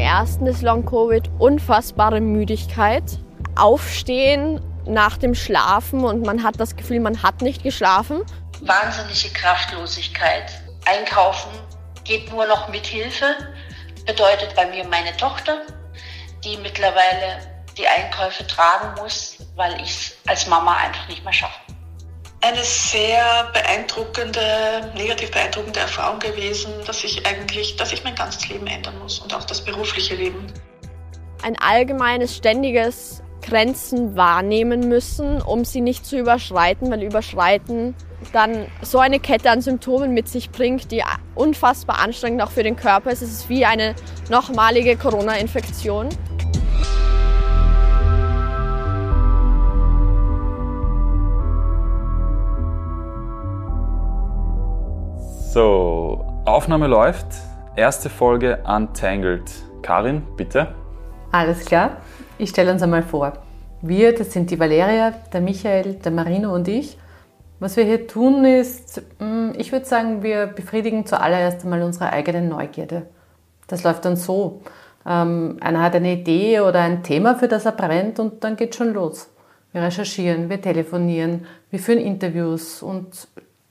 ersten ist Long-Covid unfassbare Müdigkeit. Aufstehen nach dem Schlafen und man hat das Gefühl, man hat nicht geschlafen. Wahnsinnige Kraftlosigkeit. Einkaufen geht nur noch mit Hilfe. Bedeutet bei mir meine Tochter, die mittlerweile die Einkäufe tragen muss, weil ich es als Mama einfach nicht mehr schaffe eine sehr beeindruckende, negativ beeindruckende Erfahrung gewesen, dass ich eigentlich, dass ich mein ganzes Leben ändern muss und auch das berufliche Leben. Ein allgemeines, ständiges Grenzen wahrnehmen müssen, um sie nicht zu überschreiten, weil Überschreiten dann so eine Kette an Symptomen mit sich bringt, die unfassbar anstrengend auch für den Körper ist. Es ist wie eine nochmalige Corona-Infektion. So, Aufnahme läuft. Erste Folge Untangled. Karin, bitte. Alles klar. Ich stelle uns einmal vor. Wir, das sind die Valeria, der Michael, der Marino und ich. Was wir hier tun ist, mm, ich würde sagen, wir befriedigen zuallererst einmal unsere eigene Neugierde. Das läuft dann so. Ähm, einer hat eine Idee oder ein Thema, für das er brennt und dann geht schon los. Wir recherchieren, wir telefonieren, wir führen Interviews und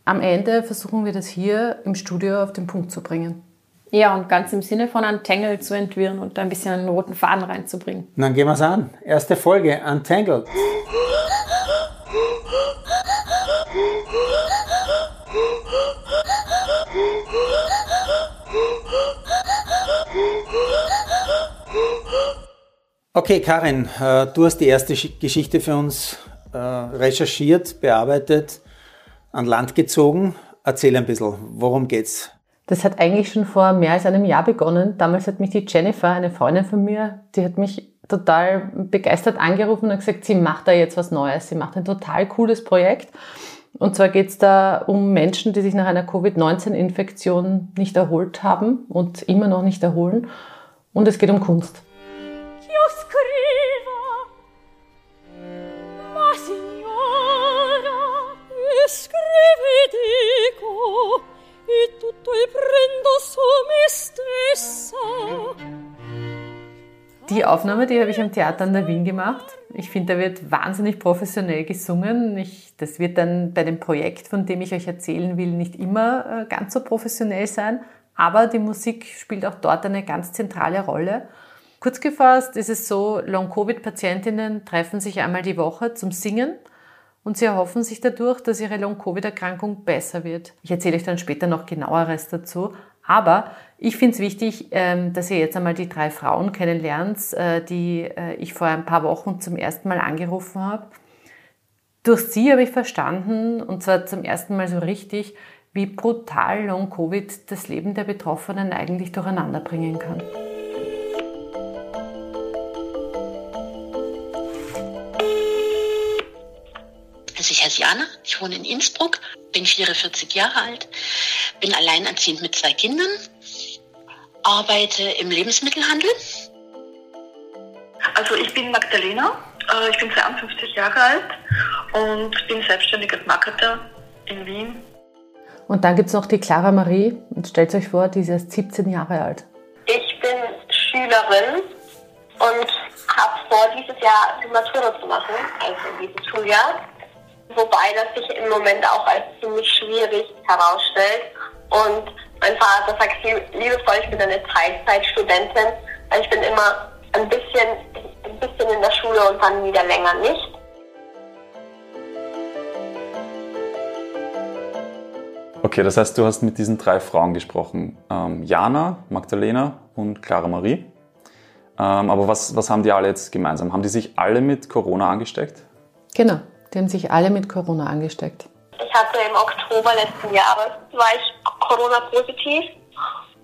am Ende versuchen wir das hier im Studio auf den Punkt zu bringen. Ja, und ganz im Sinne von Untangled zu entwirren und da ein bisschen einen roten Faden reinzubringen. Und dann gehen wir es an. Erste Folge, Untangled. Okay, Karin, äh, du hast die erste Geschichte für uns äh, recherchiert, bearbeitet an Land gezogen. Erzähl ein bisschen, worum geht's? Das hat eigentlich schon vor mehr als einem Jahr begonnen. Damals hat mich die Jennifer, eine Freundin von mir, die hat mich total begeistert angerufen und gesagt, sie macht da jetzt was Neues. Sie macht ein total cooles Projekt. Und zwar geht es da um Menschen, die sich nach einer Covid-19-Infektion nicht erholt haben und immer noch nicht erholen. Und es geht um Kunst. Die Aufnahme, die habe ich am Theater an der Wien gemacht. Ich finde, da wird wahnsinnig professionell gesungen. Ich, das wird dann bei dem Projekt, von dem ich euch erzählen will, nicht immer äh, ganz so professionell sein. Aber die Musik spielt auch dort eine ganz zentrale Rolle. Kurz gefasst ist es so, Long-Covid-Patientinnen treffen sich einmal die Woche zum Singen und sie erhoffen sich dadurch, dass ihre Long-Covid-Erkrankung besser wird. Ich erzähle euch dann später noch genaueres dazu. Aber ich finde es wichtig, ähm, dass ihr jetzt einmal die drei Frauen kennenlernt, äh, die äh, ich vor ein paar Wochen zum ersten Mal angerufen habe. Durch sie habe ich verstanden, und zwar zum ersten Mal so richtig, wie brutal Long-Covid das Leben der Betroffenen eigentlich durcheinander bringen kann. Also ich heiße Jana, ich wohne in Innsbruck, bin 44 Jahre alt, bin alleinerziehend mit zwei Kindern, arbeite im Lebensmittelhandel. Also ich bin Magdalena, äh, ich bin 52 Jahre alt und bin selbstständig als Marketer in Wien. Und dann gibt es noch die Clara Marie. Und stellt euch vor, die ist erst 17 Jahre alt. Ich bin Schülerin und habe vor, dieses Jahr die Matura zu machen, also dieses Schuljahr. Wobei das sich im Moment auch als ziemlich schwierig herausstellt. Und mein Vater sagt liebevoll, ich bin eine Teilzeitstudentin. Also ich bin immer ein bisschen, ein bisschen in der Schule und dann wieder länger nicht. Okay, das heißt, du hast mit diesen drei Frauen gesprochen. Ähm, Jana, Magdalena und Clara Marie. Ähm, aber was, was haben die alle jetzt gemeinsam? Haben die sich alle mit Corona angesteckt? Genau. Die haben sich alle mit Corona angesteckt. Ich hatte im Oktober letzten Jahres, war ich Corona-positiv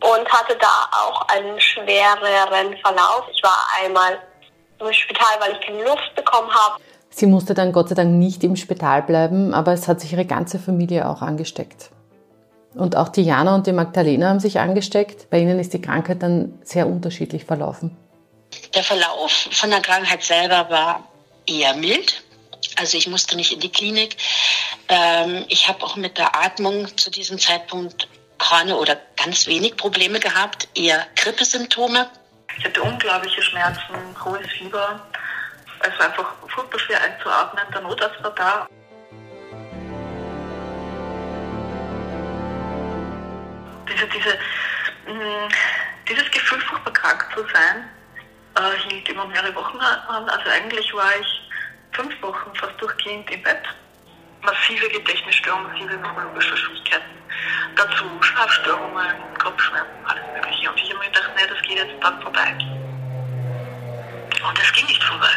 und hatte da auch einen schwereren Verlauf. Ich war einmal im Spital, weil ich keine Luft bekommen habe. Sie musste dann Gott sei Dank nicht im Spital bleiben, aber es hat sich ihre ganze Familie auch angesteckt. Und auch die Jana und die Magdalena haben sich angesteckt. Bei ihnen ist die Krankheit dann sehr unterschiedlich verlaufen. Der Verlauf von der Krankheit selber war eher mild. Also ich musste nicht in die Klinik. Ähm, ich habe auch mit der Atmung zu diesem Zeitpunkt keine oder ganz wenig Probleme gehabt, eher Grippesymptome. Ich hatte unglaubliche Schmerzen, hohes Fieber. Es war einfach furchtbar schwer einzuatmen. Der Notarzt war da. Diese, diese, mh, dieses Gefühl, furchtbar krank zu sein, äh, hielt immer mehrere Wochen an. Also eigentlich war ich fünf Wochen fast durchgehend im Bett. Massive Gedächtnisstörungen, massive neurologische Schwierigkeiten. Dazu Schlafstörungen, Kopfschmerzen, alles Mögliche. Und ich habe mir gedacht, nee, das geht jetzt dann vorbei. Und es ging nicht vorbei.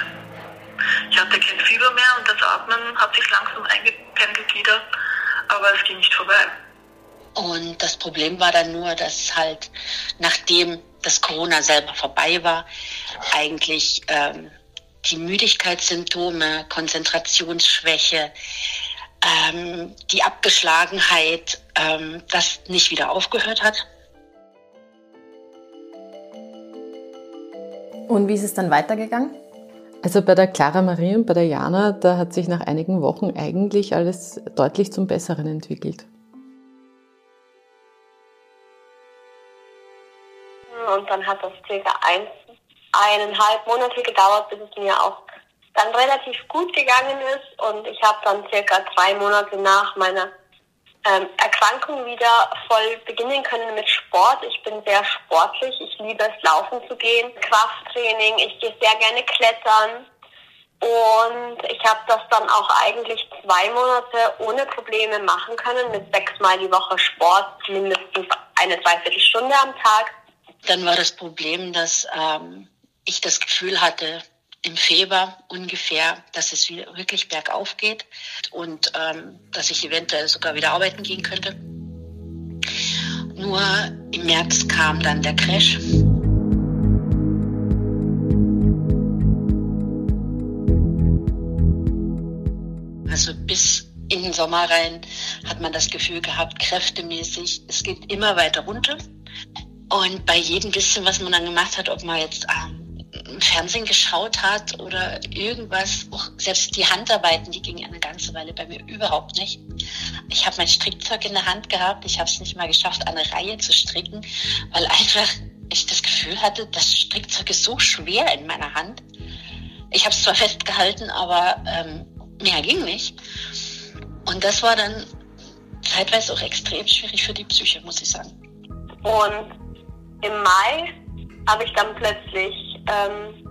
Ich hatte kein Fieber mehr und das Atmen hat sich langsam eingependelt wieder, aber es ging nicht vorbei. Und das Problem war dann nur, dass halt nachdem das Corona selber vorbei war, eigentlich ähm, die Müdigkeitssymptome, Konzentrationsschwäche, ähm, die Abgeschlagenheit, ähm, das nicht wieder aufgehört hat. Und wie ist es dann weitergegangen? Also bei der Clara Marie und bei der Jana, da hat sich nach einigen Wochen eigentlich alles deutlich zum Besseren entwickelt. Und dann hat das circa ein, eineinhalb Monate gedauert, bis es mir auch dann relativ gut gegangen ist. Und ich habe dann circa drei Monate nach meiner ähm, Erkrankung wieder voll beginnen können mit Sport. Ich bin sehr sportlich. Ich liebe es, laufen zu gehen, Krafttraining. Ich gehe sehr gerne klettern. Und ich habe das dann auch eigentlich zwei Monate ohne Probleme machen können, mit sechsmal die Woche Sport, mindestens eine Dreiviertelstunde am Tag. Dann war das Problem, dass ähm, ich das Gefühl hatte, im Februar ungefähr, dass es wirklich bergauf geht und ähm, dass ich eventuell sogar wieder arbeiten gehen könnte. Nur im März kam dann der Crash. Also bis in den Sommer rein hat man das Gefühl gehabt, kräftemäßig, es geht immer weiter runter. Und bei jedem bisschen, was man dann gemacht hat, ob man jetzt ähm, Fernsehen geschaut hat oder irgendwas, auch selbst die Handarbeiten, die gingen eine ganze Weile bei mir überhaupt nicht. Ich habe mein Strickzeug in der Hand gehabt, ich habe es nicht mal geschafft, eine Reihe zu stricken, weil einfach ich das Gefühl hatte, das Strickzeug ist so schwer in meiner Hand. Ich habe es zwar festgehalten, aber ähm, mehr ging nicht. Und das war dann zeitweise auch extrem schwierig für die Psyche, muss ich sagen. Und im Mai habe ich dann plötzlich ähm,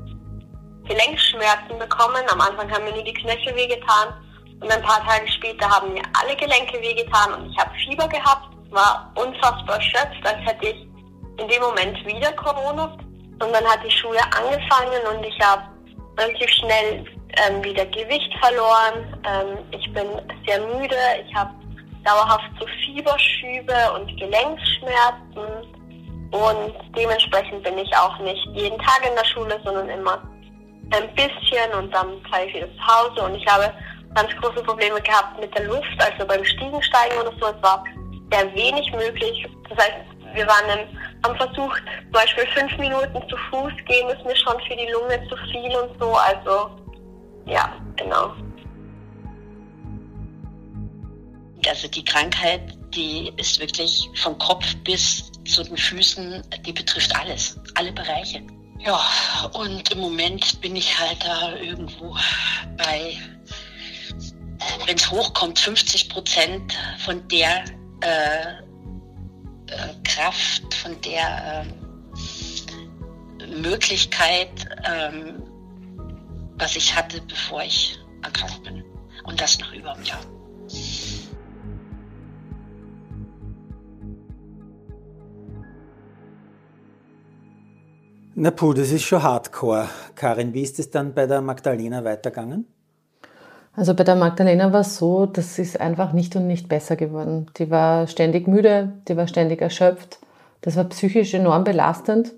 Gelenkschmerzen bekommen. Am Anfang haben mir nur die Knöchel wehgetan und ein paar Tage später haben mir alle Gelenke wehgetan und ich habe Fieber gehabt, war unfassbar erschöpft, als hätte ich in dem Moment wieder Corona. Und dann hat die Schule angefangen und ich habe relativ schnell ähm, wieder Gewicht verloren. Ähm, ich bin sehr müde, ich habe dauerhaft so Fieberschübe und Gelenkschmerzen. Und dementsprechend bin ich auch nicht jeden Tag in der Schule, sondern immer ein bisschen und dann fahre ich wieder zu Hause. Und ich habe ganz große Probleme gehabt mit der Luft, also beim Stiegensteigen oder so. Es war sehr wenig möglich. Das heißt, wir waren im, haben versucht, zum Beispiel fünf Minuten zu Fuß gehen, ist mir schon für die Lunge zu viel und so. Also, ja, genau. Also die Krankheit, die ist wirklich vom Kopf bis zu den Füßen, die betrifft alles, alle Bereiche. Ja, und im Moment bin ich halt da irgendwo bei, wenn es hochkommt, 50 Prozent von der äh, äh, Kraft, von der äh, Möglichkeit, ähm, was ich hatte, bevor ich erkrankt bin. Und das nach über einem Jahr. Na puh, das ist schon hardcore. Karin, wie ist es dann bei der Magdalena weitergegangen? Also bei der Magdalena war es so, das ist einfach nicht und nicht besser geworden. Die war ständig müde, die war ständig erschöpft. Das war psychisch enorm belastend.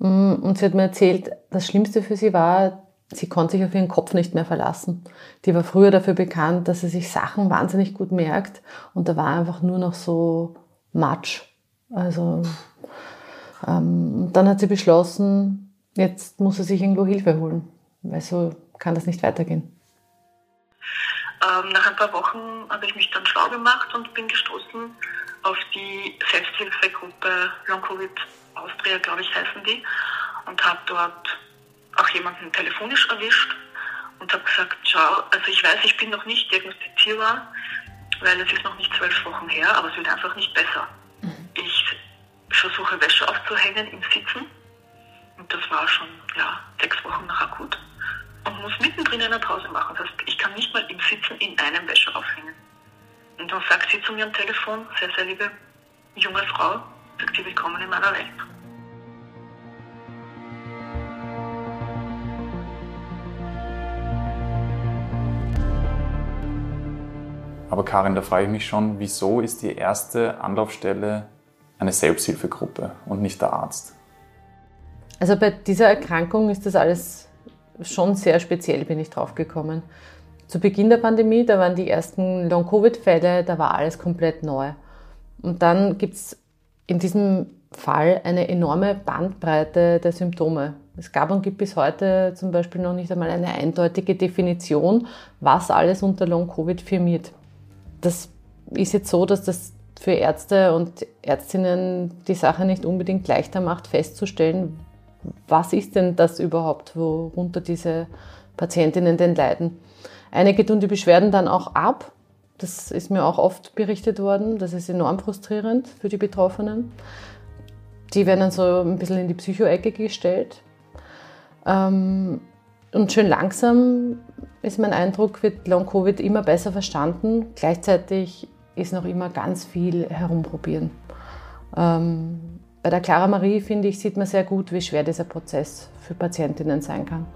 Mm, und sie hat mir erzählt, das Schlimmste für sie war, sie konnte sich auf ihren Kopf nicht mehr verlassen. Die war früher dafür bekannt, dass sie sich Sachen wahnsinnig gut merkt. Und da war einfach nur noch so Matsch. Also ähm, dann hat sie beschlossen, jetzt muss sie sich irgendwo Hilfe holen, weil so kann das nicht weitergehen. Ähm, nach ein paar Wochen habe ich mich dann schlau gemacht und bin gestoßen auf die Selbsthilfegruppe Long Covid Austria, glaube ich, heißen die. und habe dort auch jemanden telefonisch erwischt und habe gesagt, schau, also ich weiß, ich bin noch nicht diagnostizierbar, weil es ist noch nicht zwölf Wochen her, aber es wird einfach nicht besser. Ich versuche Wäsche aufzuhängen im Sitzen und das war schon ja, sechs Wochen nach akut und muss mittendrin eine Pause machen. Das heißt, ich kann nicht mal im Sitzen in einem Wäsche aufhängen. Und dann sagt sie zu mir am Telefon, sehr, sehr liebe junge Frau, sagt sie, willkommen in meiner Welt. Aber Karin, da frage ich mich schon, wieso ist die erste Anlaufstelle eine Selbsthilfegruppe und nicht der Arzt? Also bei dieser Erkrankung ist das alles schon sehr speziell, bin ich drauf gekommen. Zu Beginn der Pandemie, da waren die ersten Long-Covid-Fälle, da war alles komplett neu. Und dann gibt es in diesem Fall eine enorme Bandbreite der Symptome. Es gab und gibt bis heute zum Beispiel noch nicht einmal eine eindeutige Definition, was alles unter Long-Covid firmiert das ist jetzt so, dass das für Ärzte und Ärztinnen die Sache nicht unbedingt leichter macht, festzustellen, was ist denn das überhaupt, worunter diese Patientinnen denn leiden. Einige tun die Beschwerden dann auch ab. Das ist mir auch oft berichtet worden. Das ist enorm frustrierend für die Betroffenen. Die werden dann so ein bisschen in die Psycho-Ecke gestellt. Ähm, und schön langsam ist mein Eindruck, wird Long-Covid immer besser verstanden. Gleichzeitig ist noch immer ganz viel herumprobieren. Ähm, bei der Clara Marie, finde ich, sieht man sehr gut, wie schwer dieser Prozess für Patientinnen sein kann.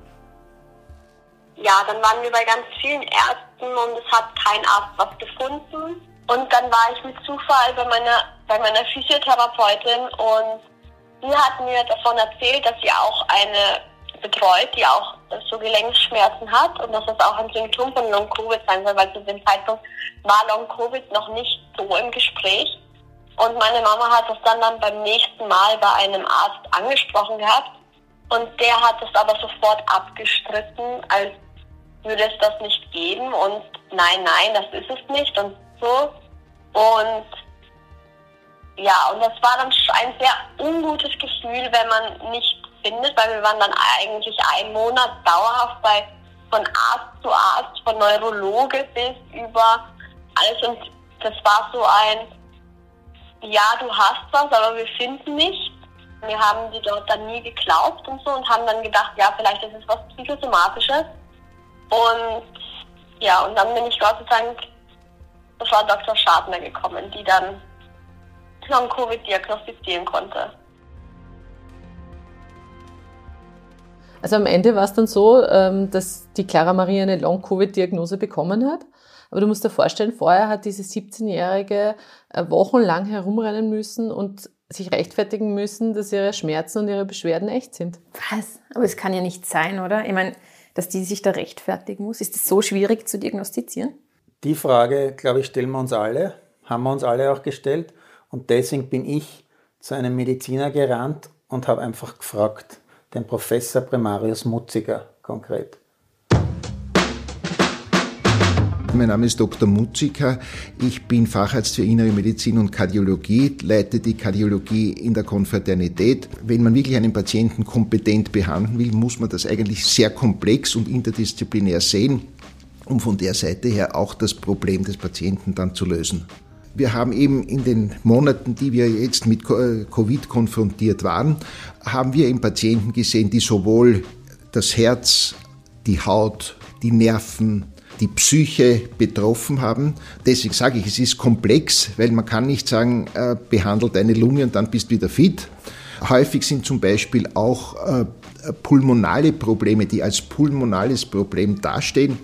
Ja, dann waren wir bei ganz vielen Ärzten und es hat kein Arzt was gefunden. Und dann war ich mit Zufall bei meiner, bei meiner Physiotherapeutin und sie hat mir davon erzählt, dass sie auch eine betreut, die auch so Gelenkschmerzen hat und dass das auch ein Symptom von Long-Covid sein soll, weil zu dem Zeitpunkt war Long-Covid noch nicht so im Gespräch. Und meine Mama hat das dann, dann beim nächsten Mal bei einem Arzt angesprochen gehabt und der hat es aber sofort abgestritten, als würde es das nicht geben und nein, nein, das ist es nicht und so. Und ja, und das war dann ein sehr ungutes Gefühl, wenn man nicht findet, weil wir waren dann eigentlich einen Monat dauerhaft bei von Arzt zu Arzt, von Neurologe bis über alles und das war so ein, ja, du hast was, aber wir finden nichts. Wir haben die dort dann nie geglaubt und so und haben dann gedacht, ja, vielleicht ist es was Psychosomatisches. Und ja, und dann bin ich Gott sei Dank zur Frau Dr. Schadner gekommen, die dann Long-Covid diagnostizieren konnte. Also am Ende war es dann so, ähm, dass die Clara Maria eine Long-Covid-Diagnose bekommen hat. Aber du musst dir vorstellen, vorher hat diese 17-Jährige äh, wochenlang herumrennen müssen und sich rechtfertigen müssen, dass ihre Schmerzen und ihre Beschwerden echt sind. Was? Aber es kann ja nicht sein, oder? Ich meine, dass die sich da rechtfertigen muss. Ist es so schwierig zu diagnostizieren? Die Frage, glaube ich, stellen wir uns alle, haben wir uns alle auch gestellt. Und deswegen bin ich zu einem Mediziner gerannt und habe einfach gefragt, den Professor Primarius Mutziger konkret. Mein Name ist Dr. Mutziger. Ich bin Facharzt für Innere Medizin und Kardiologie, leite die Kardiologie in der Konfraternität. Wenn man wirklich einen Patienten kompetent behandeln will, muss man das eigentlich sehr komplex und interdisziplinär sehen, um von der Seite her auch das Problem des Patienten dann zu lösen. Wir haben eben in den Monaten, die wir jetzt mit Covid konfrontiert waren, haben wir eben Patienten gesehen, die sowohl das Herz, die Haut, die Nerven, die Psyche betroffen haben. Deswegen sage ich, es ist komplex, weil man kann nicht sagen, äh, behandelt deine Lunge und dann bist du wieder fit. Häufig sind zum Beispiel auch äh, pulmonale Probleme, die als pulmonales Problem dastehen,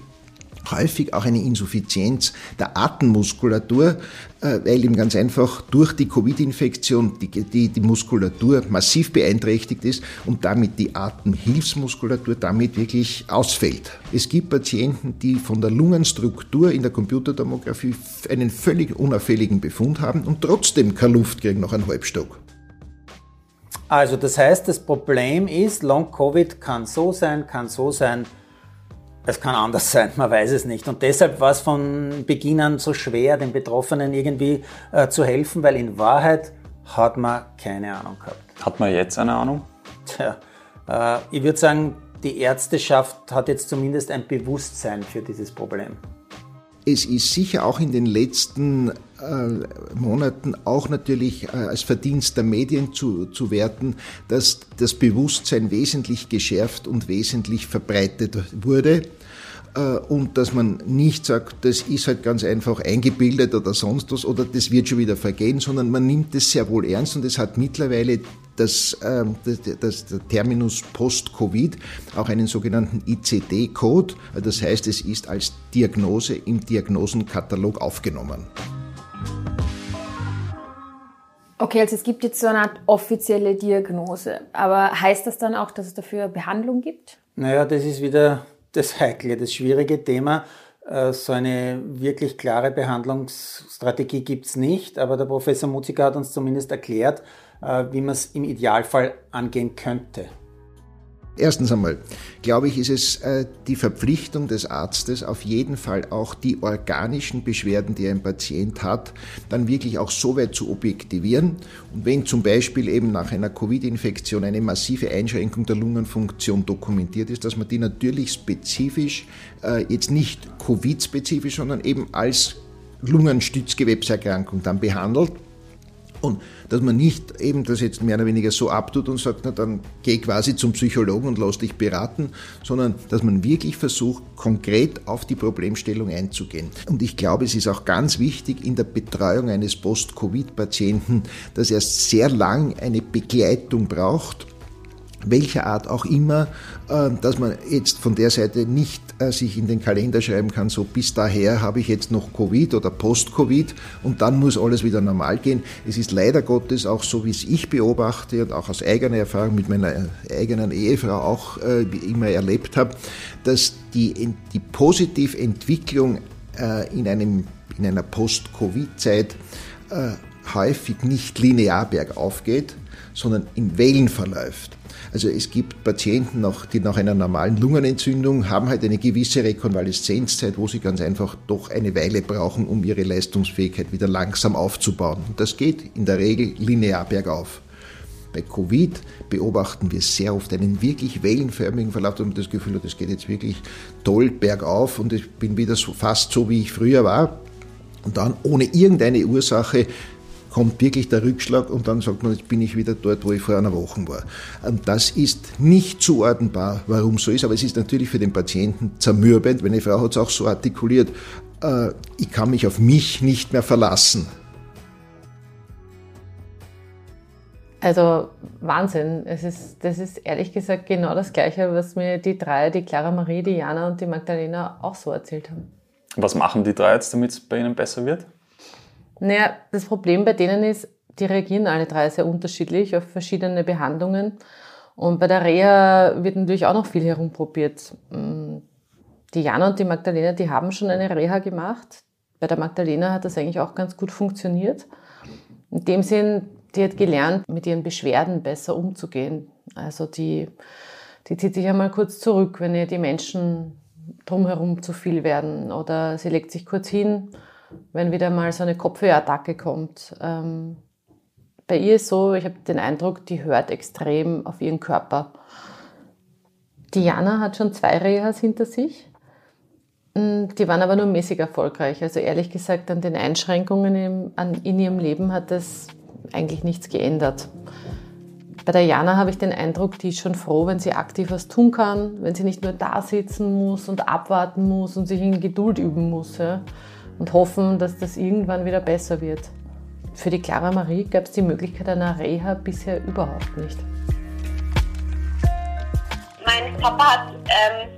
häufig auch eine Insuffizienz der Atemmuskulatur, äh, weil eben ganz einfach durch die Covid-Infektion die, die, die Muskulatur massiv beeinträchtigt ist und damit die Atemhilfsmuskulatur damit wirklich ausfällt. Es gibt Patienten, die von der Lungenstruktur in der Computertomographie einen völlig unauffälligen Befund haben und trotzdem keine Luft kriegen nach einem Halbstock. Also das heißt, das Problem ist, Long-Covid kann so sein, kann so sein, es kann anders sein, man weiß es nicht. Und deshalb war es von Beginn an so schwer, den Betroffenen irgendwie äh, zu helfen, weil in Wahrheit hat man keine Ahnung gehabt. Hat man jetzt eine Ahnung? Tja, Äh, ich würde sagen, die Ärzteschaft hat jetzt zumindest ein Bewusstsein für dieses Problem. Es ist sicher auch in den letzten Monaten auch natürlich äh, als Verdienst der Medien zu, zu werten, dass das Bewusstsein wesentlich geschärft und wesentlich verbreitet wurde äh, und dass man nicht sagt, das ist halt ganz einfach eingebildet oder sonst was oder das wird schon wieder vergehen, sondern man nimmt es sehr wohl ernst und es hat mittlerweile das, äh, das, das, der Terminus Post-Covid auch einen sogenannten ICD-Code, das heißt, es ist als Diagnose im Diagnosenkatalog aufgenommen. Okay, also es gibt jetzt so eine Art offizielle Diagnose, aber heißt das dann auch, dass es dafür Behandlung gibt? Naja, das ist wieder das Heikle, das schwierige Thema. Äh, so eine wirklich klare Behandlungsstrategie gibt es nicht, aber der Professor Muzika hat uns zumindest erklärt, äh, wie man es im Idealfall angehen könnte. Erstens einmal, glaube ich, ist es äh, die Verpflichtung des Arztes, auf jeden Fall auch die organischen Beschwerden, die ein Patient hat, dann wirklich auch so weit zu objektivieren. Und wenn zum Beispiel eben nach einer Covid-Infektion eine massive Einschränkung der Lungenfunktion dokumentiert ist, dass man die natürlich spezifisch, äh, jetzt nicht Covid-spezifisch, sondern eben als Lungenstützgewebserkrankung dann behandelt und dass man nicht eben das jetzt mehr oder weniger so abtut und sagt, na dann geh quasi zum Psychologen und lass dich beraten, sondern dass man wirklich versucht, konkret auf die Problemstellung einzugehen. Und ich glaube, es ist auch ganz wichtig in der Betreuung eines Post-Covid-Patienten, dass er sehr lang eine Begleitung braucht welcher Art auch immer, äh, dass man jetzt von der Seite nicht äh, sich in den Kalender schreiben kann, so bis daher habe ich jetzt noch Covid oder Post-Covid und dann muss alles wieder normal gehen. Es ist leider Gottes auch so, wie es ich beobachte und auch aus eigener Erfahrung mit meiner eigenen Ehefrau auch äh, immer erlebt habe, dass die, die Positiventwicklung in, einem, in einer Post-Covid-Zeit häufig nicht linear bergauf geht, sondern in Wellen verläuft. Also es gibt Patienten, die nach einer normalen Lungenentzündung haben halt eine gewisse Rekonvaleszenzzeit, wo sie ganz einfach doch eine Weile brauchen, um ihre Leistungsfähigkeit wieder langsam aufzubauen. Und das geht in der Regel linear bergauf. Bei Covid beobachten wir sehr oft einen wirklich wellenförmigen Verlauf, und das Gefühl, das geht jetzt wirklich toll bergauf und ich bin wieder so, fast so, wie ich früher war. Und dann ohne irgendeine Ursache kommt wirklich der Rückschlag und dann sagt man, jetzt bin ich wieder dort, wo ich vor einer Woche war. Und das ist nicht zuordnenbar, warum so ist, aber es ist natürlich für den Patienten zermürbend. Meine Frau hat es auch so artikuliert, äh, ich kann mich auf mich nicht mehr verlassen. Also Wahnsinn. Es ist, das ist ehrlich gesagt genau das Gleiche, was mir die drei, die Clara Marie, die Jana und die Magdalena auch so erzählt haben. Was machen die drei jetzt, damit es bei ihnen besser wird? Naja, das Problem bei denen ist, die reagieren alle drei sehr unterschiedlich auf verschiedene Behandlungen. Und bei der Reha wird natürlich auch noch viel herumprobiert. Mm, die Jana und die Magdalena, die haben schon eine Reha gemacht. Bei der Magdalena hat das eigentlich auch ganz gut funktioniert. In dem Sinn, die hat gelernt, mit ihren Beschwerden besser umzugehen. Also die, die zieht sich einmal kurz zurück, wenn ihr die Menschen drumherum zu viel werden. Oder sie legt sich kurz hin wenn wieder mal so eine Kopfhörattacke kommt. Ähm, bei ihr ist so, ich habe den Eindruck, die hört extrem auf ihren Körper. Diana hat schon zwei Rehas hinter sich. Mm, die waren aber nur mäßig erfolgreich. Also ehrlich gesagt, an den Einschränkungen in, an, in ihrem Leben hat das eigentlich nichts geändert. Bei der Jana habe ich den Eindruck, die ist schon froh, wenn sie aktiv was tun kann, wenn sie nicht nur da sitzen muss und abwarten muss und sich in Geduld üben muss. Ja und hoffen, dass das irgendwann wieder besser wird. Für die Clara Marie gab es die Möglichkeit einer Reha bisher überhaupt nicht. Mein Papa hat ähm,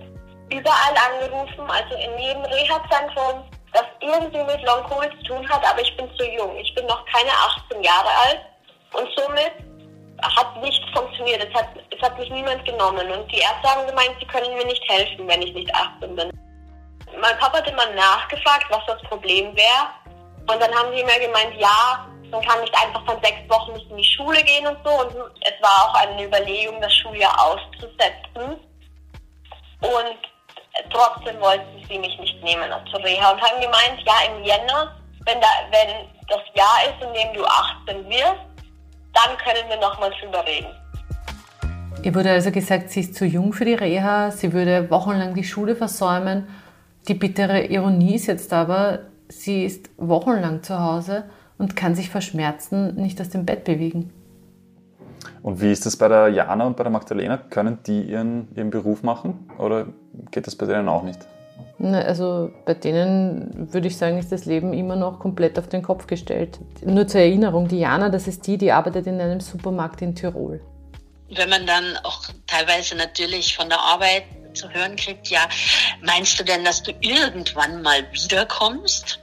überall angerufen, also in jedem Reha-Zentrum, das irgendwie mit Long-Covid zu tun hat, aber ich bin zu jung. Ich bin noch keine 18 Jahre alt und somit hat nichts funktioniert. Es hat, es hat mich niemand genommen und die Ärzte haben gemeint, sie können mir nicht helfen, wenn ich nicht 18 bin mein Papa hat immer nachgefragt, was das Problem wäre. Und dann haben sie mir gemeint, ja, man kann nicht einfach von sechs Wochen nicht in die Schule gehen und so. Und es war auch eine Überlegung, das Schuljahr auszusetzen. Und trotzdem wollten sie mich nicht nehmen zur Reha und haben gemeint, ja, im Jänner, wenn, da, wenn das Jahr ist, in dem du 18 wirst, dann können wir nochmal drüber reden. Ihr wurde also gesagt, sie ist zu jung für die Reha, sie würde wochenlang die Schule versäumen. Die bittere Ironie ist jetzt aber, sie ist wochenlang zu Hause und kann sich vor Schmerzen nicht aus dem Bett bewegen. Und wie ist das bei der Jana und bei der Magdalena? Können die ihren, ihren Beruf machen oder geht das bei denen auch nicht? Also bei denen würde ich sagen, ist das Leben immer noch komplett auf den Kopf gestellt. Nur zur Erinnerung, die Jana, das ist die, die arbeitet in einem Supermarkt in Tirol. Wenn man dann auch teilweise natürlich von der Arbeit zu hören kriegt, ja, meinst du denn, dass du irgendwann mal wiederkommst?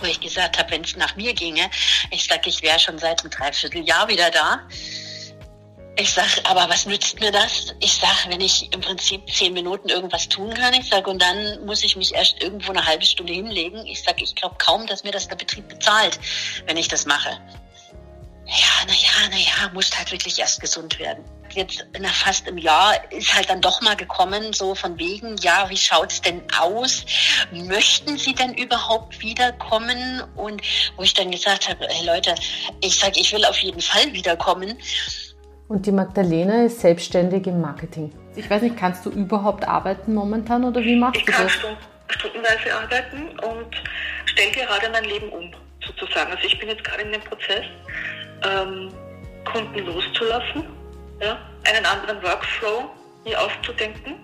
Wo ich gesagt habe, wenn es nach mir ginge, ich sage, ich wäre schon seit einem Dreivierteljahr wieder da. Ich sage, aber was nützt mir das? Ich sage, wenn ich im Prinzip zehn Minuten irgendwas tun kann, ich sage, und dann muss ich mich erst irgendwo eine halbe Stunde hinlegen. Ich sage, ich glaube kaum, dass mir das der Betrieb bezahlt, wenn ich das mache. Ja, naja, naja, muss halt wirklich erst gesund werden. Jetzt nach fast einem Jahr ist halt dann doch mal gekommen, so von wegen, ja, wie schaut's denn aus? Möchten Sie denn überhaupt wiederkommen? Und wo ich dann gesagt habe, hey Leute, ich sage, ich will auf jeden Fall wiederkommen. Und die Magdalena ist selbstständig im Marketing. Ich weiß nicht, kannst du überhaupt arbeiten momentan oder wie machst ich du das? Ich kann stundenweise arbeiten und stelle gerade mein Leben um, sozusagen. Also ich bin jetzt gerade in dem Prozess, ähm, Kunden loszulassen, ja, einen anderen Workflow mir auszudenken.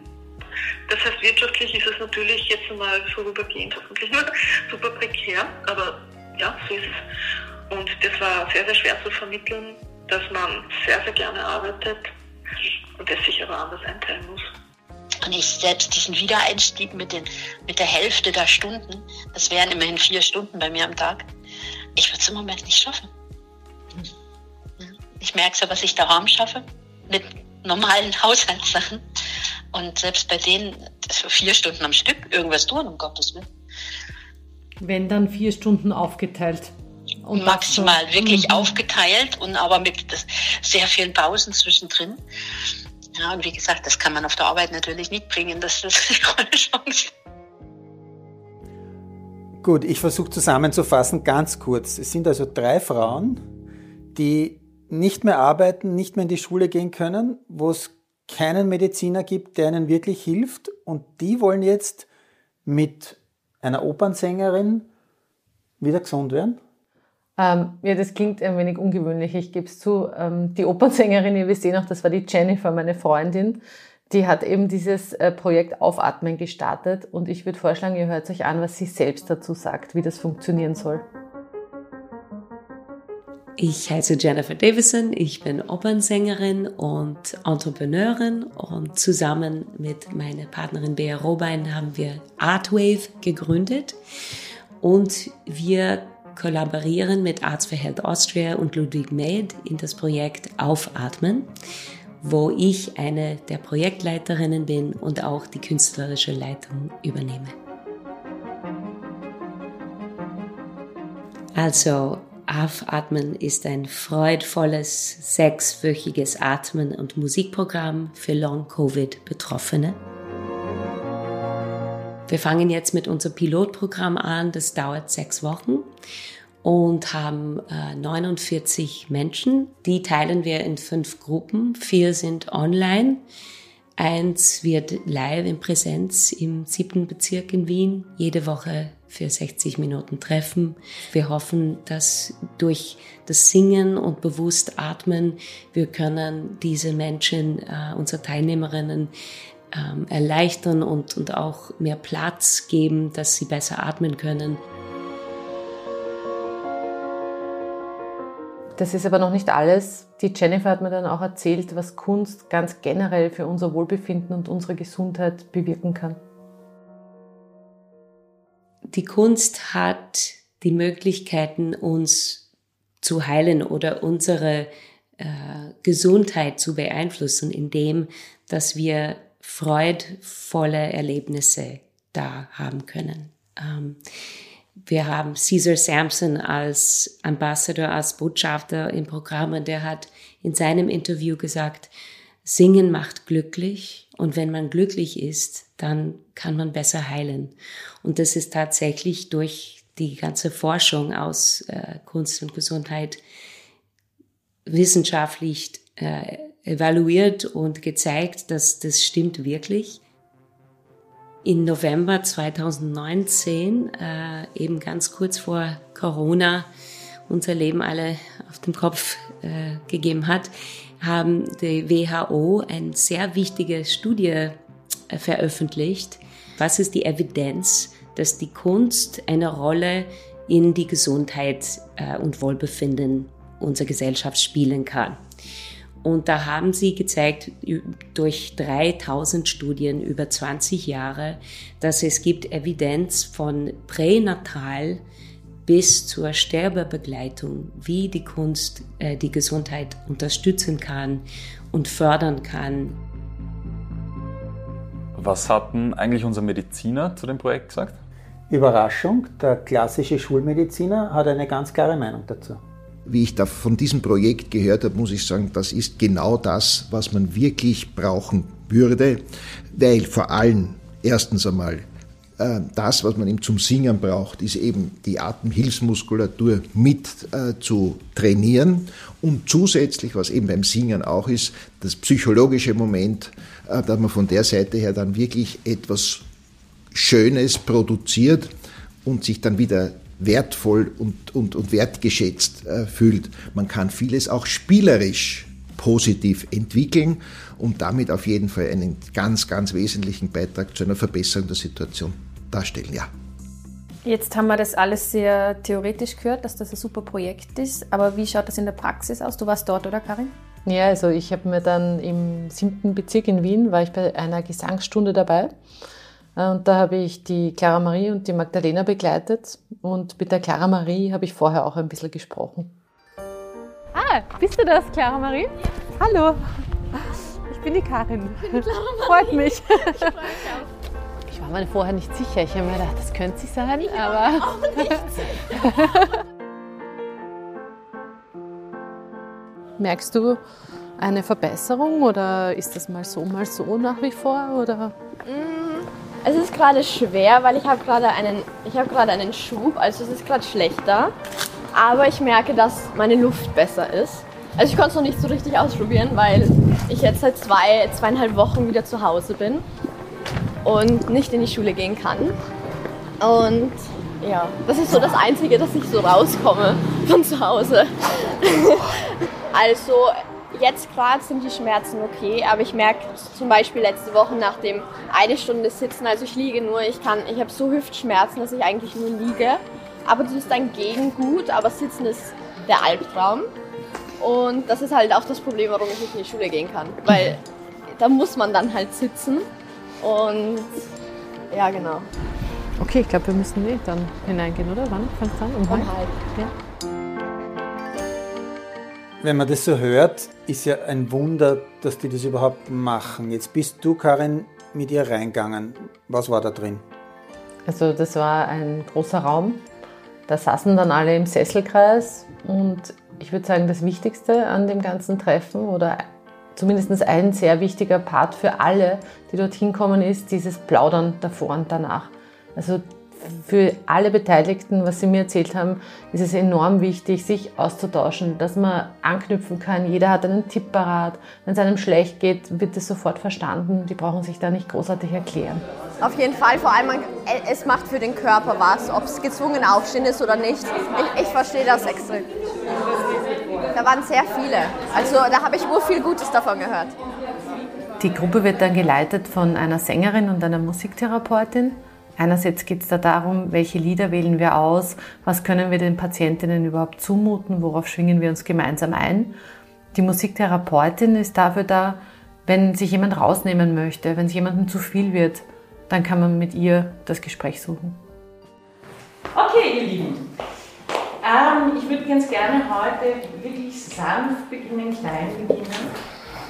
Das heißt, wirtschaftlich ist es natürlich jetzt einmal vorübergehend hoffentlich nur super prekär, aber ja, so ist es. Und das war sehr, sehr schwer zu vermitteln, dass man sehr, sehr gerne arbeitet und es sich aber anders einteilen muss. Und ich selbst diesen Wiedereinstieg mit, den, mit der Hälfte der Stunden, das wären immerhin vier Stunden bei mir am Tag, ich würde es im Moment nicht schaffen. Ich merke so, was ich daheim schaffe mit normalen Haushaltssachen. Und selbst bei denen so vier Stunden am Stück irgendwas tun, um Gottes Willen. Wenn dann vier Stunden aufgeteilt. Und maximal wirklich mhm. aufgeteilt und aber mit sehr vielen Pausen zwischendrin. Ja, und wie gesagt, das kann man auf der Arbeit natürlich nicht bringen, das eine Chance Gut, ich versuche zusammenzufassen, ganz kurz. Es sind also drei Frauen, die nicht mehr arbeiten, nicht mehr in die Schule gehen können, wo es keinen Mediziner gibt, der ihnen wirklich hilft. Und die wollen jetzt mit einer Opernsängerin wieder gesund werden? Ähm, ja, das klingt ein wenig ungewöhnlich, ich gebe es zu. Ähm, die Opernsängerin, ihr wisst eh noch, das war die Jennifer, meine Freundin, die hat eben dieses äh, Projekt Aufatmen gestartet und ich würde vorschlagen, ihr hört euch an, was sie selbst dazu sagt, wie das funktionieren soll. Ich heiße Jennifer Davison, ich bin Opernsängerin und Entrepreneurin und zusammen mit meiner Partnerin Bea Robein haben wir Artwave gegründet und wir kollaborieren mit Arts for Health Austria und Ludwig Med in das Projekt Aufatmen, wo ich eine der Projektleiterinnen bin und auch die künstlerische Leitung übernehme. Also, Aufatmen ist ein freudvolles, sechswöchiges Atmen- und Musikprogramm für Long-Covid-Betroffene. Wir fangen jetzt mit unserem Pilotprogramm an, das dauert sechs Wochen und haben äh, 49 Menschen. Die teilen wir in fünf Gruppen. Vier sind online. Eins wird live in Präsenz im siebten Bezirk in Wien, jede Woche für 60 Minuten treffen. Wir hoffen, dass durch das Singen und bewusst atmen, wir können diese Menschen, äh, unsere Teilnehmerinnen, ähm, erleichtern und, und auch mehr Platz geben, dass sie besser atmen können. Das ist aber noch nicht alles. Die Jennifer hat mir dann auch erzählt, was Kunst ganz generell für unser Wohlbefinden und unsere Gesundheit bewirken kann. Die Kunst hat die Möglichkeiten, uns zu heilen oder unsere äh, Gesundheit zu beeinflussen, indem dass wir freudvolle Erlebnisse da haben können. Ähm, wir haben Caesar Sampson als Ambassador, als Botschafter im Programm und der hat in seinem Interview gesagt, Singen macht glücklich und wenn man glücklich ist, dann kann man besser heilen. Und das ist tatsächlich durch die ganze Forschung aus äh, Kunst und Gesundheit wissenschaftlich äh, evaluiert und gezeigt, dass das stimmt wirklich. In November 2019, äh, eben ganz kurz vor Corona, unser Leben alle auf den Kopf äh, gegeben hat, haben die WHO eine sehr wichtige Studie äh, veröffentlicht. Was ist die Evidenz, dass die Kunst eine Rolle in die Gesundheit äh, und Wohlbefinden unserer Gesellschaft spielen kann? Und da haben sie gezeigt, durch 3000 Studien über 20 Jahre, dass es gibt Evidenz von pränatal bis zur Sterbebegleitung, wie die Kunst äh, die Gesundheit unterstützen kann und fördern kann. Was hat denn eigentlich unser Mediziner zu dem Projekt gesagt? Überraschung, der klassische Schulmediziner hat eine ganz klare Meinung dazu. Wie ich da von diesem Projekt gehört habe, muss ich sagen, das ist genau das, was man wirklich brauchen würde, weil vor allem erstens einmal das, was man eben zum Singen braucht, ist eben die Atemhilfsmuskulatur mit äh, zu trainieren und zusätzlich, was eben beim Singen auch ist, das psychologische Moment, äh, dass man von der Seite her dann wirklich etwas Schönes produziert und sich dann wieder wertvoll und, und, und wertgeschätzt äh, fühlt. Man kann vieles auch spielerisch positiv entwickeln und damit auf jeden Fall einen ganz, ganz wesentlichen Beitrag zu einer Verbesserung der Situation darstellen. Ja. Jetzt haben wir das alles sehr theoretisch gehört, dass das ein super Projekt ist. Aber wie schaut das in der Praxis aus? Du warst dort, oder Karin? Ja, also ich habe mir dann im siebten Bezirk in Wien, war ich bei einer Gesangsstunde dabei. Und da habe ich die Clara Marie und die Magdalena begleitet. Und mit der Clara Marie habe ich vorher auch ein bisschen gesprochen. Ah, bist du das, Clara Marie? Ja. Hallo. Ich bin die Karin. Ich bin die Clara Marie. Freut mich. Ich freue mich auch. Ich war mir vorher nicht sicher. Ich habe mir gedacht, das könnte sie sein, ich aber. Auch nicht. Merkst du eine Verbesserung oder ist das mal so, mal so nach wie vor? Oder? Mm, es ist gerade schwer, weil ich habe gerade einen, ich habe gerade einen Schub, also es ist gerade schlechter. Aber ich merke, dass meine Luft besser ist. Also ich konnte es noch nicht so richtig ausprobieren, weil ich jetzt seit zwei, zweieinhalb Wochen wieder zu Hause bin und nicht in die Schule gehen kann. Und ja, das ist so das Einzige, dass ich so rauskomme von zu Hause. also Jetzt gerade sind die Schmerzen okay, aber ich merke zum Beispiel letzte Woche nach dem eine Stunde Sitzen, also ich liege nur, ich kann, ich habe so Hüftschmerzen, dass ich eigentlich nur liege. Aber das ist dann gegen gut, aber Sitzen ist der Albtraum. Und das ist halt auch das Problem, warum ich nicht in die Schule gehen kann. Weil da muss man dann halt sitzen. Und ja, genau. Okay, ich glaube, wir müssen eh dann hineingehen, oder? Wann fängt es an? Um, um halb. Ja. Wenn man das so hört, ist ja ein Wunder, dass die das überhaupt machen. Jetzt bist du, Karin, mit ihr reingegangen. Was war da drin? Also das war ein großer Raum. Da saßen dann alle im Sesselkreis und ich würde sagen, das Wichtigste an dem ganzen Treffen oder zumindest ein sehr wichtiger Part für alle, die dorthin kommen, ist dieses Plaudern davor und danach. Also für alle Beteiligten, was Sie mir erzählt haben, ist es enorm wichtig, sich auszutauschen, dass man anknüpfen kann. Jeder hat einen Tipp parat. Wenn es einem schlecht geht, wird es sofort verstanden. Die brauchen sich da nicht großartig erklären. Auf jeden Fall, vor allem, es macht für den Körper was, ob es gezwungen aufstehen ist oder nicht. Ich, ich verstehe das extrem. Da waren sehr viele. Also da habe ich nur viel Gutes davon gehört. Die Gruppe wird dann geleitet von einer Sängerin und einer Musiktherapeutin. Einerseits geht es da darum, welche Lieder wählen wir aus, was können wir den Patientinnen überhaupt zumuten, worauf schwingen wir uns gemeinsam ein. Die Musiktherapeutin ist dafür da, wenn sich jemand rausnehmen möchte, wenn es jemandem zu viel wird, dann kann man mit ihr das Gespräch suchen. Okay, ihr Lieben. Ähm, ich würde ganz gerne heute wirklich sanft beginnen, klein beginnen.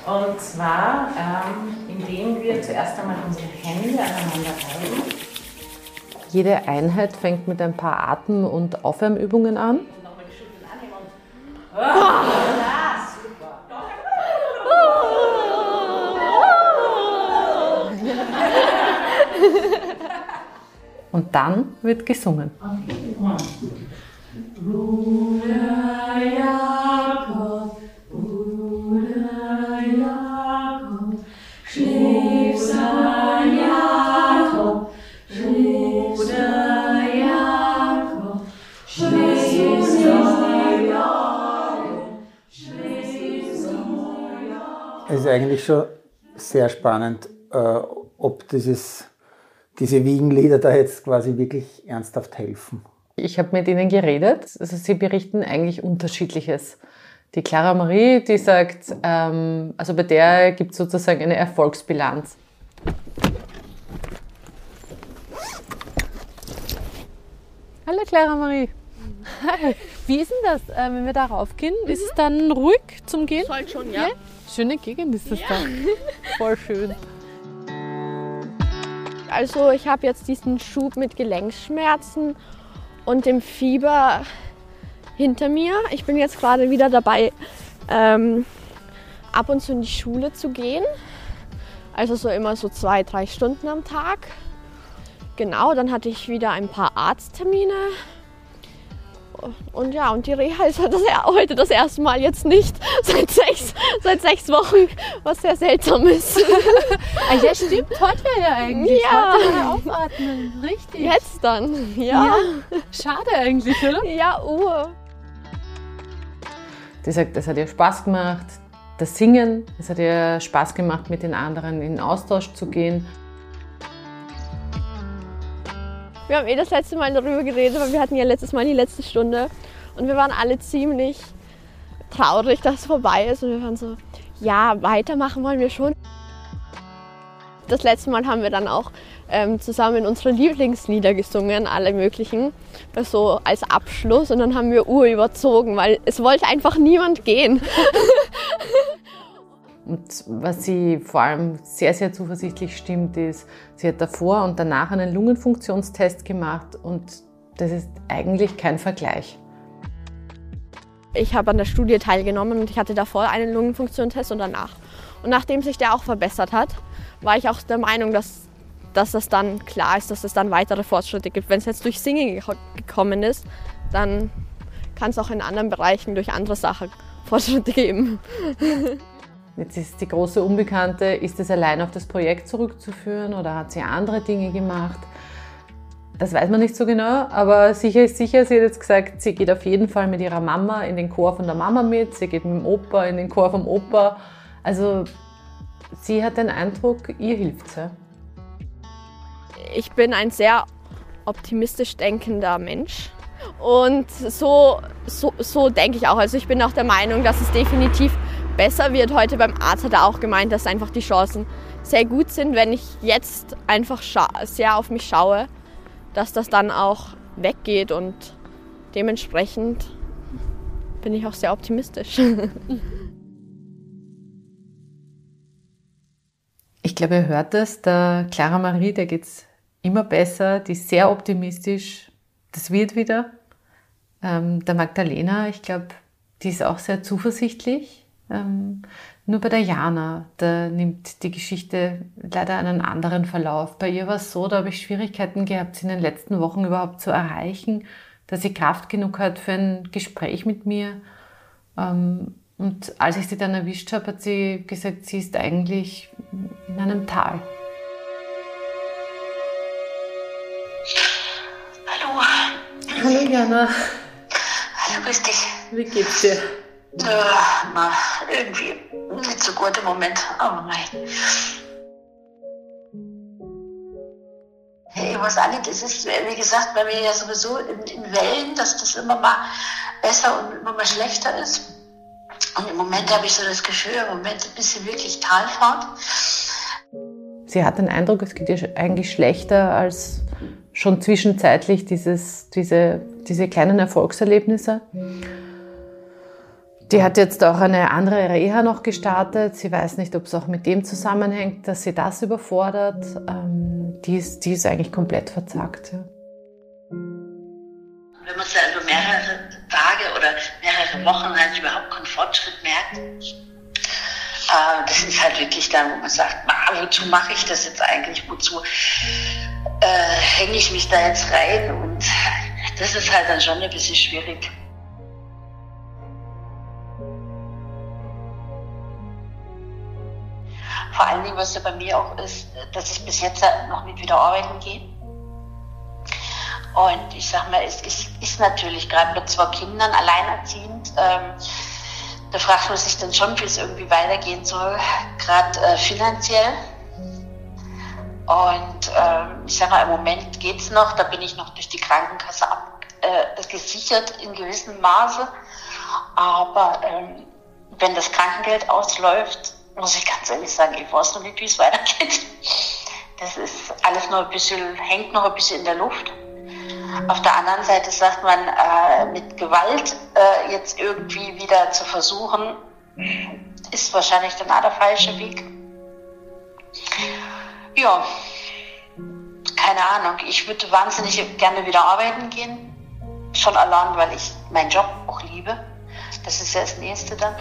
Und zwar, ähm, indem wir zuerst einmal unsere Hände aneinander reiben. Jede Einheit fängt mit ein paar Atem- und Aufwärmübungen an. Und dann wird gesungen. Jakob, ist eigentlich schon sehr spannend, äh, ob dieses, diese Wiegenlieder da jetzt quasi wirklich ernsthaft helfen. Ich habe mit ihnen geredet. Also sie berichten eigentlich Unterschiedliches. Die Clara Marie, die sagt, ähm, also bei der gibt es sozusagen eine Erfolgsbilanz. Hallo Clara Marie. Hi. Wie ist denn das, äh, wenn wir da raufgehen? Ist es dann ruhig zum Gehen? Sollte schon, ja. Schöne Gegend ist das Ja. da. Voll schön. Also ich habe jetzt diesen Schub mit Gelenkschmerzen und dem Fieber hinter mir. Ich bin jetzt gerade wieder dabei, ähm, ab und zu in die Schule zu gehen. Also so immer so zwei, drei Stunden am Tag. Genau, dann hatte ich wieder ein paar Arzttermine. Und ja, und die Reha ist halt das, heute das erste Mal jetzt nicht seit sechs, seit sechs Wochen, was sehr seltsam ist. Ah, ja, stimmt. Heute wäre ja eigentlich. Ja. Heute aufatmen. Richtig. Jetzt dann, ja. Schade eigentlich, oder? Ja, Uhr. Die sagt, es hat ihr Spaß gemacht, das Singen, es hat ihr Spaß gemacht, mit den anderen in Austausch zu gehen. Wir haben eh das letzte Mal darüber geredet, weil wir hatten ja letztes Mal die letzte Stunde und wir waren alle ziemlich traurig, dass es vorbei ist und wir waren so, ja, weitermachen wollen wir schon. Das letzte Mal haben wir dann auch ähm, zusammen unsere Lieblingslieder gesungen, alle möglichen, so als Abschluss und dann haben wir Uhr überzogen, weil es wollte einfach niemand gehen. Und was sie vor allem sehr, sehr zuversichtlich stimmt, ist, sie hat davor und danach einen Lungenfunktionstest gemacht und das ist eigentlich kein Vergleich. Ich habe an der Studie teilgenommen und ich hatte davor einen Lungenfunktionstest und danach. Und nachdem sich der auch verbessert hat, war ich auch der Meinung, dass, dass das dann klar ist, dass es dann weitere Fortschritte gibt. Wenn es jetzt durch Singen geko- gekommen ist, dann kann es auch in anderen Bereichen durch andere Sachen Fortschritte geben. Jetzt ist die große Unbekannte, ist es allein auf das Projekt zurückzuführen oder hat sie andere Dinge gemacht? Das weiß man nicht so genau, aber sicher ist sicher, sie hat jetzt gesagt, sie geht auf jeden Fall mit ihrer Mama in den Chor von der Mama mit, sie geht mit dem Opa in den Chor vom Opa. Also sie hat den Eindruck, ihr hilft's. Ja. Ich bin ein sehr optimistisch denkender Mensch. Und so, so, so denke ich auch. Also ich bin auch der Meinung, dass es definitiv besser wird. Heute beim Arzt hat er auch gemeint, dass einfach die Chancen sehr gut sind, wenn ich jetzt einfach sehr auf mich schaue, dass das dann auch weggeht und dementsprechend bin ich auch sehr optimistisch. Ich glaube, ihr hört es, der Clara Marie, der geht's immer besser, die ist sehr optimistisch, das wird wieder. Ähm, der Magdalena, ich glaube, die ist auch sehr zuversichtlich. Ähm, nur bei der Jana, da nimmt die Geschichte leider einen anderen Verlauf. Bei ihr war es so, da habe ich Schwierigkeiten gehabt, sie in den letzten Wochen überhaupt zu erreichen, dass sie Kraft genug hat für ein Gespräch mit mir. Ähm, und als ich sie dann erwischt habe, hat sie gesagt, sie ist eigentlich in einem Tal. Hallo. Hallo Jana, Hallo, grüß dich. wie geht's dir? Na, irgendwie nicht so gut im Moment, aber nein. Ich weiß auch nicht, es ist, wie gesagt, bei mir ja sowieso in, in Wellen, dass das immer mal besser und immer mal schlechter ist. Und im Moment habe ich so das Gefühl, im Moment ein bisschen wirklich Talfahrt. Sie hat den Eindruck, es geht ihr eigentlich schlechter als schon zwischenzeitlich dieses, diese, diese kleinen Erfolgserlebnisse. Die hat jetzt auch eine andere Reha noch gestartet. Sie weiß nicht, ob es auch mit dem zusammenhängt, dass sie das überfordert. Ähm, die, ist, die ist eigentlich komplett verzagt. Ja. Wenn man es mehrere Tage oder mehrere Wochen halt überhaupt keinen Fortschritt merkt, äh, das ist halt wirklich dann, wo man sagt, "Ma, wozu mache ich das jetzt eigentlich? Wozu äh, hänge ich mich da jetzt rein? Und das ist halt dann schon ein bisschen schwierig. Vor allen Dingen, was ja bei mir auch ist, dass ich bis jetzt noch nicht wieder arbeiten gehe. Und ich sag mal, es ist, ist natürlich gerade mit zwei Kindern alleinerziehend, ähm, da fragt man sich dann schon, wie es irgendwie weitergehen soll, gerade äh, finanziell. Und ähm, ich sage mal, im Moment geht es noch, da bin ich noch durch die Krankenkasse ab, äh, gesichert in gewissem Maße. Aber ähm, wenn das Krankengeld ausläuft, muss ich ganz ehrlich sagen, ich weiß noch nicht, wie es weitergeht. Das ist alles noch ein bisschen, hängt noch ein bisschen in der Luft. Auf der anderen Seite sagt man, äh, mit Gewalt äh, jetzt irgendwie wieder zu versuchen, ist wahrscheinlich dann auch der falsche Weg. Ja, keine Ahnung. Ich würde wahnsinnig gerne wieder arbeiten gehen. Schon allein, weil ich meinen Job auch liebe. Das ist ja das Nächste dann.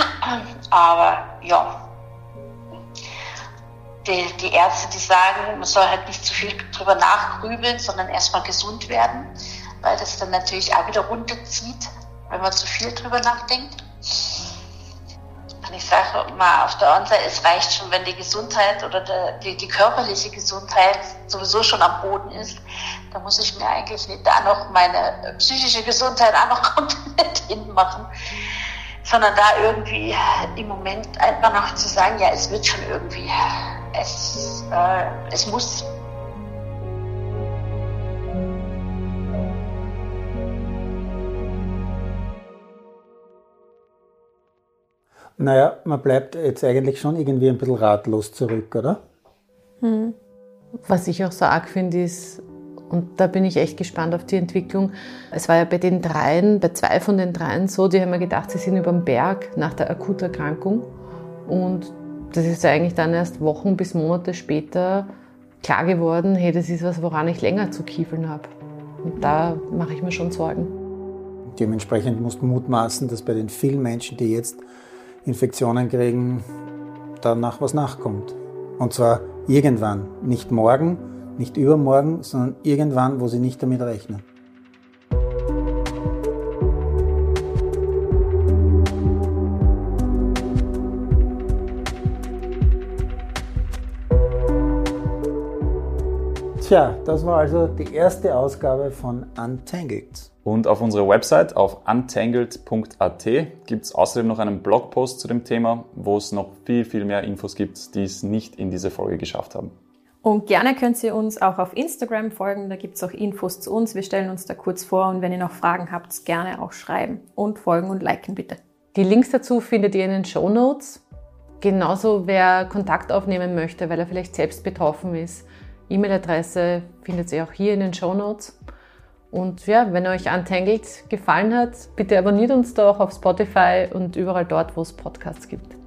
Aber ja, die, die, Ärzte, die sagen, man soll halt nicht zu viel drüber nachgrübeln, sondern erstmal gesund werden, weil das dann natürlich auch wieder runterzieht, wenn man zu viel drüber nachdenkt. Und ich sage mal, auf der anderen Seite, es reicht schon, wenn die Gesundheit oder der, die, die körperliche Gesundheit sowieso schon am Boden ist. Da muss ich mir eigentlich nicht da noch meine psychische Gesundheit auch noch komplett hinmachen sondern da irgendwie im Moment einfach noch zu sagen, ja, es wird schon irgendwie, es, äh, es muss. Naja, man bleibt jetzt eigentlich schon irgendwie ein bisschen ratlos zurück, oder? Hm. Was ich auch so arg finde, ist, und da bin ich echt gespannt auf die Entwicklung. Es war ja bei den dreien, bei zwei von den dreien so, die haben mir gedacht, sie sind über den Berg nach der Akuterkrankung. Und das ist ja eigentlich dann erst Wochen bis Monate später klar geworden, hey, das ist was, woran ich länger zu kiefeln habe. Und da mache ich mir schon Sorgen. Dementsprechend musst du mutmaßen, dass bei den vielen Menschen, die jetzt Infektionen kriegen, danach was nachkommt. Und zwar irgendwann, nicht morgen, nicht übermorgen, sondern irgendwann, wo sie nicht damit rechnen. Tja, das war also die erste Ausgabe von Untangled. Und auf unserer Website auf untangled.at gibt es außerdem noch einen Blogpost zu dem Thema, wo es noch viel, viel mehr Infos gibt, die es nicht in diese Folge geschafft haben. Und gerne könnt ihr uns auch auf Instagram folgen, da gibt es auch Infos zu uns. Wir stellen uns da kurz vor und wenn ihr noch Fragen habt, gerne auch schreiben und folgen und liken bitte. Die Links dazu findet ihr in den Show Notes. Genauso wer Kontakt aufnehmen möchte, weil er vielleicht selbst betroffen ist. E-Mail-Adresse findet ihr auch hier in den Show Notes. Und ja, wenn euch Untangled gefallen hat, bitte abonniert uns doch auf Spotify und überall dort, wo es Podcasts gibt.